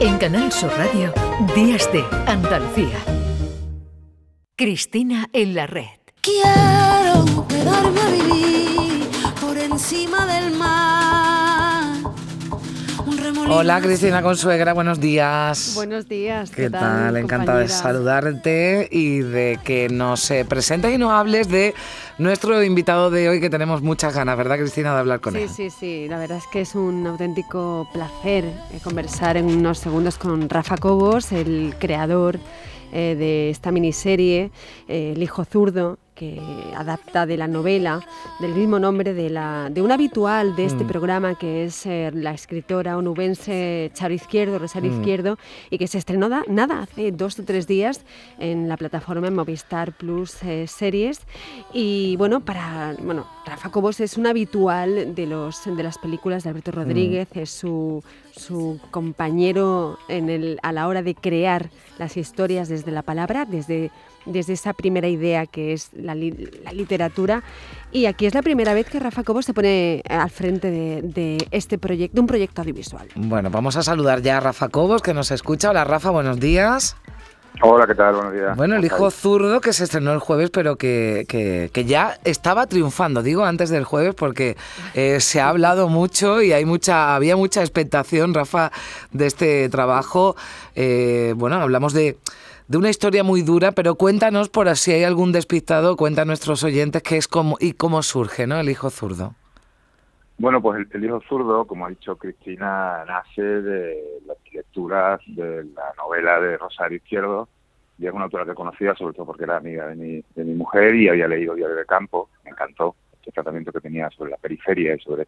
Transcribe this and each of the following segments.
En Canal Sur Radio, Días de Andalucía. Cristina en la red. Quiero quedarme a vivir por encima del mar. Hola Cristina Consuegra, buenos días. Buenos días. ¿Qué tal? Encantada de saludarte y de que nos eh, presentes y nos hables de nuestro invitado de hoy que tenemos muchas ganas, ¿verdad Cristina, de hablar con Sí, él? sí, sí. La verdad es que es un auténtico placer eh, conversar en unos segundos con Rafa Cobos, el creador eh, de esta miniserie, El hijo zurdo, que adapta de la novela del mismo nombre de, la, de un habitual de este Mm. programa que es eh, la escritora onubense Charo Izquierdo, Rosario Mm. Izquierdo, y que se estrenó da- nada, hace dos o tres días en la plataforma Movistar Plus eh, Series. Y bueno, para bueno, Rafa Cobos es un habitual de, los, de las películas de Alberto Rodríguez, es su, su compañero en el, a la hora de crear las historias desde la palabra, desde, desde esa primera idea que es la, li- la literatura. Y aquí es la primera vez que Rafa Cobos se pone al frente de, este proyecto, de un proyecto audiovisual. Bueno, vamos a saludar ya a Rafa Cobos que nos escucha. Hola Rafa, buenos días. Hola, ¿qué tal? Buenos días. Bueno, el ¿Cómo hijo zurdo que se estrenó el jueves, pero que, que- que ya estaba triunfando, digo antes del jueves, porque eh, se ha hablado mucho y hay mucha, había mucha expectación, Rafa, de este trabajo. Eh, bueno, hablamos de, de una historia muy dura, pero cuéntanos, por si hay algún despistado, cuenta a nuestros oyentes qué es cómo, y cómo surge, ¿no? El hijo zurdo. Bueno, pues el, el hijo zurdo, como ha dicho Cristina, nace de las lecturas de la novela de Rosario Izquierdo. Y es una autora que conocía, sobre todo porque era amiga de mi, de mi mujer y había leído Diario de Campo. Me encantó este tratamiento que tenía sobre la periferia y sobre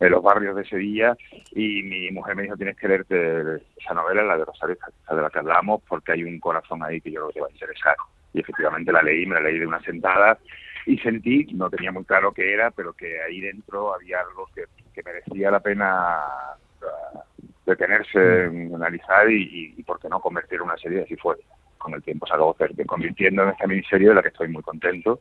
eh, los barrios de Sevilla. Y mi mujer me dijo, tienes que leerte esa novela, la de Rosario, de la que hablamos, porque hay un corazón ahí que yo creo que va a interesar. Y efectivamente la leí, me la leí de una sentada y sentí, no tenía muy claro qué era, pero que ahí dentro había algo que, que merecía la pena uh, detenerse, en analizar y, y, y, por qué no convertir en una serie, así fue. Con el tiempo se acabó convirtiendo en esta miniserie de la que estoy muy contento.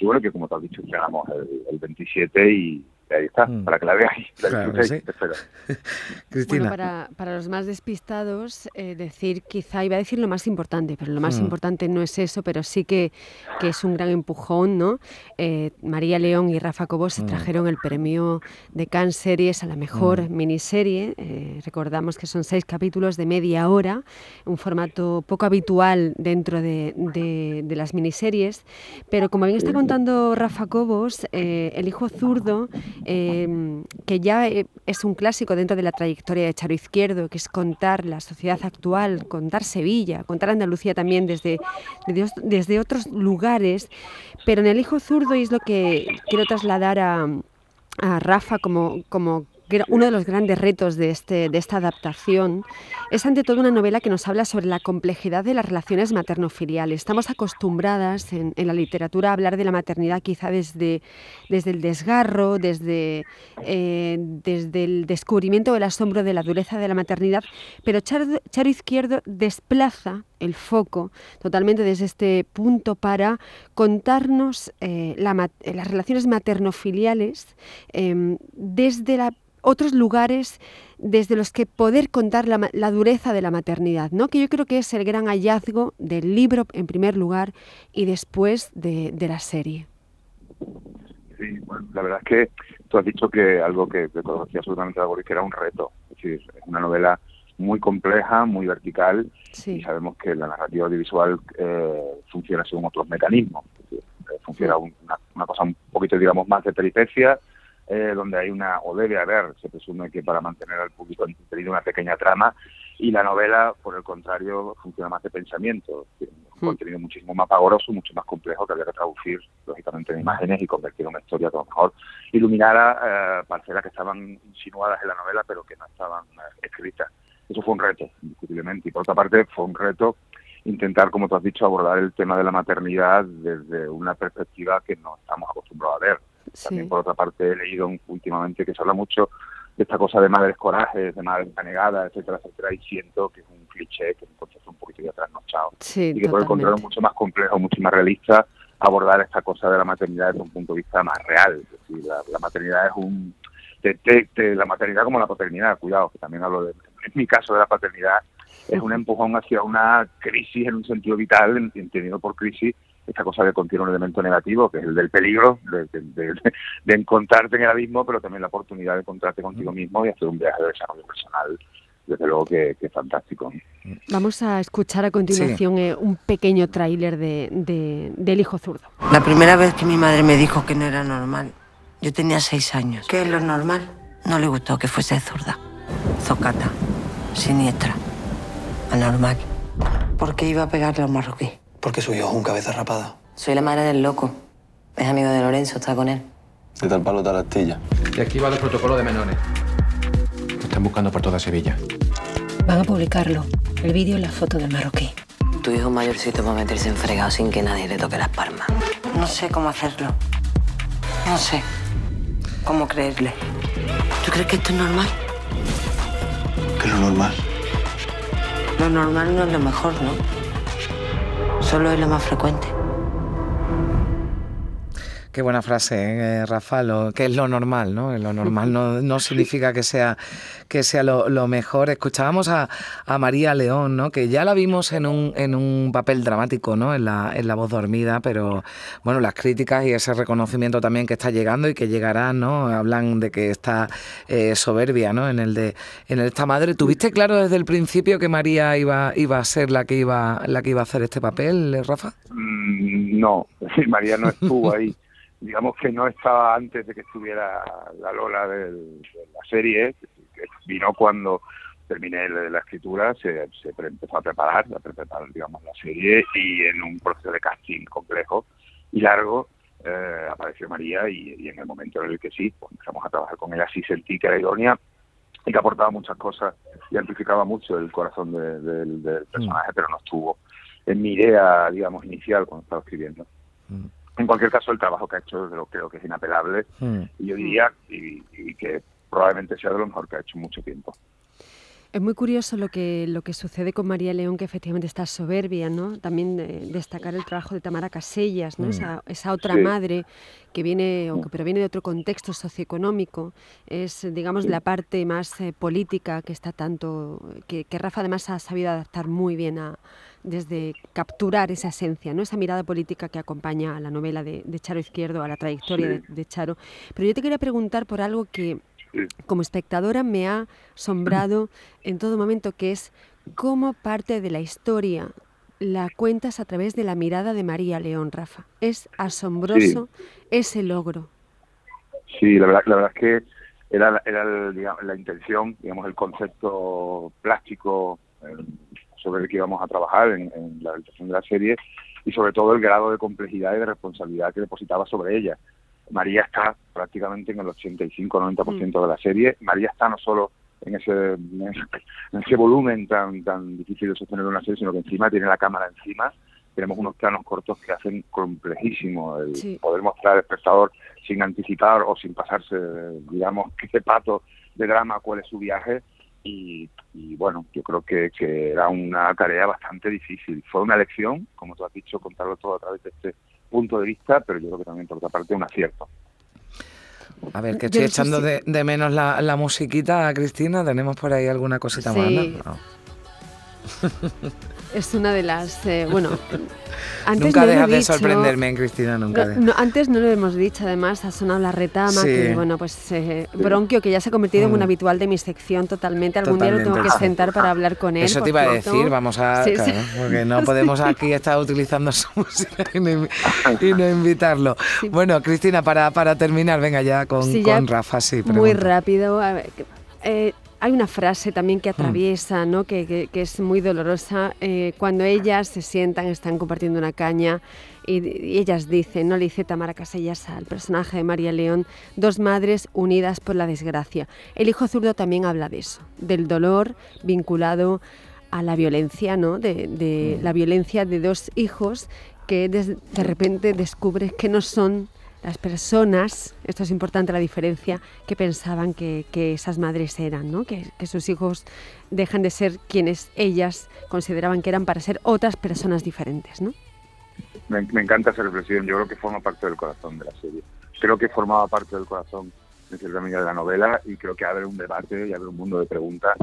Y bueno, que como te has dicho, llegamos el, el 27 y ahí está, mm. para que la veáis. La claro que sí. Cristina. Bueno, para, para, los más despistados, eh, decir, quizá iba a decir lo más importante, pero lo más mm. importante no es eso, pero sí que, que es un gran empujón, ¿no? Eh, María León y Rafa Cobos se mm. trajeron el premio de Cannes Series a la mejor miniserie. Eh, recordamos que son seis capítulos de media hora, un formato poco habitual dentro de, de, de las miniseries, pero como bien está contando Rafa Cobos, eh, El hijo zurdo eh, que ya es un clásico dentro de la trayectoria de Charo Izquierdo, que es contar la sociedad actual, contar Sevilla, contar Andalucía también desde, desde, desde otros lugares, pero en El Hijo Zurdo, y es lo que quiero trasladar a, a Rafa como, como uno de los grandes retos de, este, de esta adaptación es ante todo una novela que nos habla sobre la complejidad de las relaciones materno-filiales. Estamos acostumbradas en, la literatura a hablar de la maternidad quizá desde, desde el desgarro, desde, eh, desde el descubrimiento del asombro de la dureza de la maternidad, pero Charo Izquierdo desplaza el foco totalmente desde este punto para contarnos eh, la, las relaciones materno-filiales eh, desde la otros lugares desde los que poder contar la, la, dureza de la maternidad, ¿no? que yo creo que es el gran hallazgo del libro en primer lugar y después de, la serie. Sí, bueno, la verdad es que tú has dicho que algo que, que conocía absolutamente que era un reto, una novela muy compleja, muy vertical sí. y sabemos que la narrativa audiovisual eh, funciona según otros mecanismos, decir, eh, funciona sí. una, una cosa un poquito, digamos, más de peripecia, eh, donde hay una, o debe haber, se presume que para mantener al público entretenido una pequeña trama, y la novela, por el contrario, funciona más de pensamiento, tiene un mm. contenido muchísimo más pavoroso, mucho más complejo, que había que traducir, lógicamente, en imágenes y convertir en una historia que a lo mejor iluminara eh, parcelas que estaban insinuadas en la novela, pero que no estaban eh, escritas. Eso fue un reto, indiscutiblemente, y por otra parte fue un reto intentar, como tú has dicho, abordar el tema de la maternidad desde una perspectiva que no estamos acostumbrados a ver. Sí. También, por otra parte, he leído últimamente que se habla mucho de esta cosa de madres corajes, de madres negadas, etcétera, etcétera, y siento que es un cliché, que es un concepto un poquito ya trasnochado. Sí, y que por el contrario es mucho más complejo, mucho más realista abordar esta cosa de la maternidad desde un punto de vista más real. Es decir, la, la maternidad es un la maternidad como la paternidad, cuidado, que también hablo de, en mi caso de la paternidad, es un empujón hacia una crisis en un sentido vital, entendido por crisis esta cosa que contiene un elemento negativo, que es el del peligro, de, encontrarte en el abismo, pero también la oportunidad de encontrarte contigo mismo y hacer un viaje de desarrollo personal desde luego que, es fantástico. Vamos a escuchar a continuación eh, un pequeño tráiler de, del hijo zurdo. La primera vez que mi madre me dijo que no era normal, yo tenía seis años. ¿Qué es lo normal? No le gustó que fuese zurda, zocata, siniestra, anormal. ¿Por qué iba a pegarle a un marroquí? Porque su hijo es un cabeza rapada. Soy la madre del loco. Es amigo de Lorenzo, está con él. De tal palo, tal astilla. Y aquí va el protocolo de menores. Lo están buscando por toda Sevilla. Van a publicarlo. El vídeo y la foto del marroquí. Tu hijo mayorcito va a meterse en fregado sin que nadie le toque las palmas. No sé cómo hacerlo. No sé cómo creerle. ¿Tú crees que esto es normal? ¿Qué es lo normal? Lo normal no es lo mejor, ¿no? Solo es lo más frecuente. Qué buena frase, ¿eh, Rafa, que es lo normal, ¿no? Lo normal no, no significa que sea, que sea lo, mejor. Escuchábamos a, María León, ¿no? Que ya la vimos en un, en un papel dramático, ¿no? En la, en la voz dormida, pero bueno, las críticas y ese reconocimiento también que está llegando y que llegará, ¿no? Hablan de que está eh, soberbia, ¿no? En el de en esta madre. ¿Tuviste claro desde el principio que María iba, iba a ser la que iba, la que iba a hacer este papel, Rafa? Mm, no, María no estuvo ahí digamos que no estaba antes de que estuviera la Lola de la serie, que vino cuando terminé la escritura, se, se empezó a preparar, a preparar digamos, la serie y en un proceso de casting complejo y largo eh, apareció María y, en el momento en el que sí, pues empezamos a trabajar con ella, sí sentí que era idónea y que aportaba muchas cosas y amplificaba mucho el corazón del mm. personaje, pero no estuvo en mi idea, digamos, inicial cuando estaba escribiendo. Mm en cualquier caso, el trabajo que ha hecho lo creo que es inapelable hmm. y yo diría y, que probablemente sea de lo mejor que ha hecho en mucho tiempo. Es muy curioso lo que, lo que sucede con María León, que efectivamente está soberbia, ¿no? También eh, destacar el trabajo de Tamara Casellas, ¿no? Hmm. Esa, esa, otra madre que viene, aunque pero viene de otro contexto socioeconómico, es, digamos, la parte más eh, política que está tanto, que, que Rafa además ha sabido adaptar muy bien a, desde capturar esa esencia, ¿no? esa mirada política que acompaña a la novela de, Charo Izquierdo, a la trayectoria de, Charo. Pero yo te quería preguntar por algo que como espectadora me ha asombrado en todo momento, que es cómo parte de la historia la cuentas a través de la mirada de María León, Rafa. Es asombroso ese logro. Sí, la verdad, la verdad es que era, era la intención, digamos, el concepto plástico sobre el que íbamos a trabajar en, la realización de la serie y sobre todo el grado de complejidad y de responsabilidad que depositaba sobre ella. María está prácticamente en el 85-90% mm. de la serie. María está no solo en ese, en ese volumen tan, tan difícil de sostener una serie, sino que encima tiene la cámara encima. Tenemos unos planos cortos que hacen complejísimo el poder mostrar al espectador sin anticipar o sin pasarse, digamos, qué pato de drama, cuál es su viaje y, bueno, yo creo que, era una tarea bastante difícil. Fue una lección, como tú has dicho, contarlo todo a través de este punto de vista, pero yo creo que también por otra parte un acierto. A ver, que estoy echando de, menos la, la, musiquita, Cristina. ¿Tenemos por ahí alguna cosita más? ¿no? es una de las. Eh, bueno, antes nunca deja de sorprenderme, Cristina, nunca. No, antes no lo hemos dicho, además, ha sonado la retama, que bueno, pues eh, Bronquio, que ya se ha convertido en un mm. habitual de mi sección totalmente. Algún día lo tengo que sentar para hablar con él. Eso te iba a decir, vamos a. porque no podemos aquí estar utilizando su música y no, invitarlo. Bueno, Cristina, para, para terminar, venga ya con, con Rafa, sí. Muy rápido. eh, hay una frase también que hmm. atraviesa, ¿no? que, es muy dolorosa, eh, cuando ellas se sientan, están compartiendo una caña y, ellas dicen, no le dice Tamara Casellas al personaje de María León, dos madres unidas por la desgracia. El hijo zurdo también habla de eso, del dolor vinculado a la violencia, ¿no? de, hmm. la violencia de dos hijos que de, de repente descubres que no son las personas, esto es importante la diferencia, que pensaban que, esas madres eran, ¿no? que, sus hijos dejan de ser quienes ellas consideraban que eran para ser otras personas diferentes. ¿no? Me, encanta esa reflexión, yo creo que forma parte del corazón de la serie. Creo que formaba parte del corazón en cierta medida de la novela y creo que abre un debate y abre un mundo de preguntas.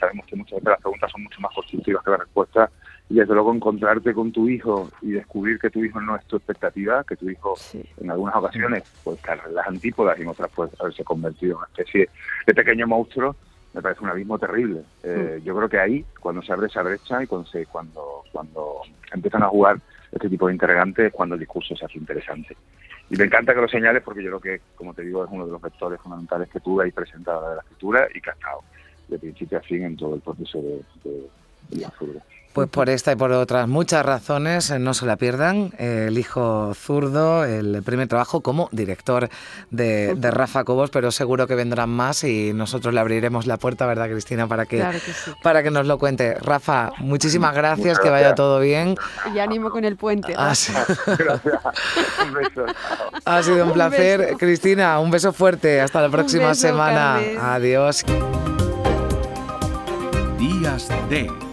Sabemos que muchas veces las preguntas son mucho más constructivas que las respuestas y desde luego encontrarte con tu hijo y descubrir que tu hijo no es tu expectativa, que tu hijo en algunas ocasiones pues las antípodas y en otras puede haberse convertido en una especie de pequeño monstruo, me parece un abismo terrible. Eh, yo creo que ahí, cuando se abre esa brecha y cuando, se, cuando, cuando empiezan a jugar este tipo de interrogantes, es cuando el discurso se hace interesante. Y me encanta que lo señales porque yo creo que, como te digo, es uno de los vectores fundamentales que tuve ahí presentado de la escritura y que ha estado de principio a fin en todo el proceso de, de, de la pues por esta y por otras muchas razones, eh, no se la pierdan. El hijo zurdo, el primer trabajo como director de, Rafa Cobos, pero seguro que vendrán más y nosotros le abriremos la puerta, ¿verdad, Cristina? Para que, para que nos lo cuente. Rafa, muchísimas gracias, que vaya todo bien. Y ánimo con el puente. Ha, ha sido un, placer. Cristina, un beso fuerte. Hasta la próxima semana. Adiós. Días de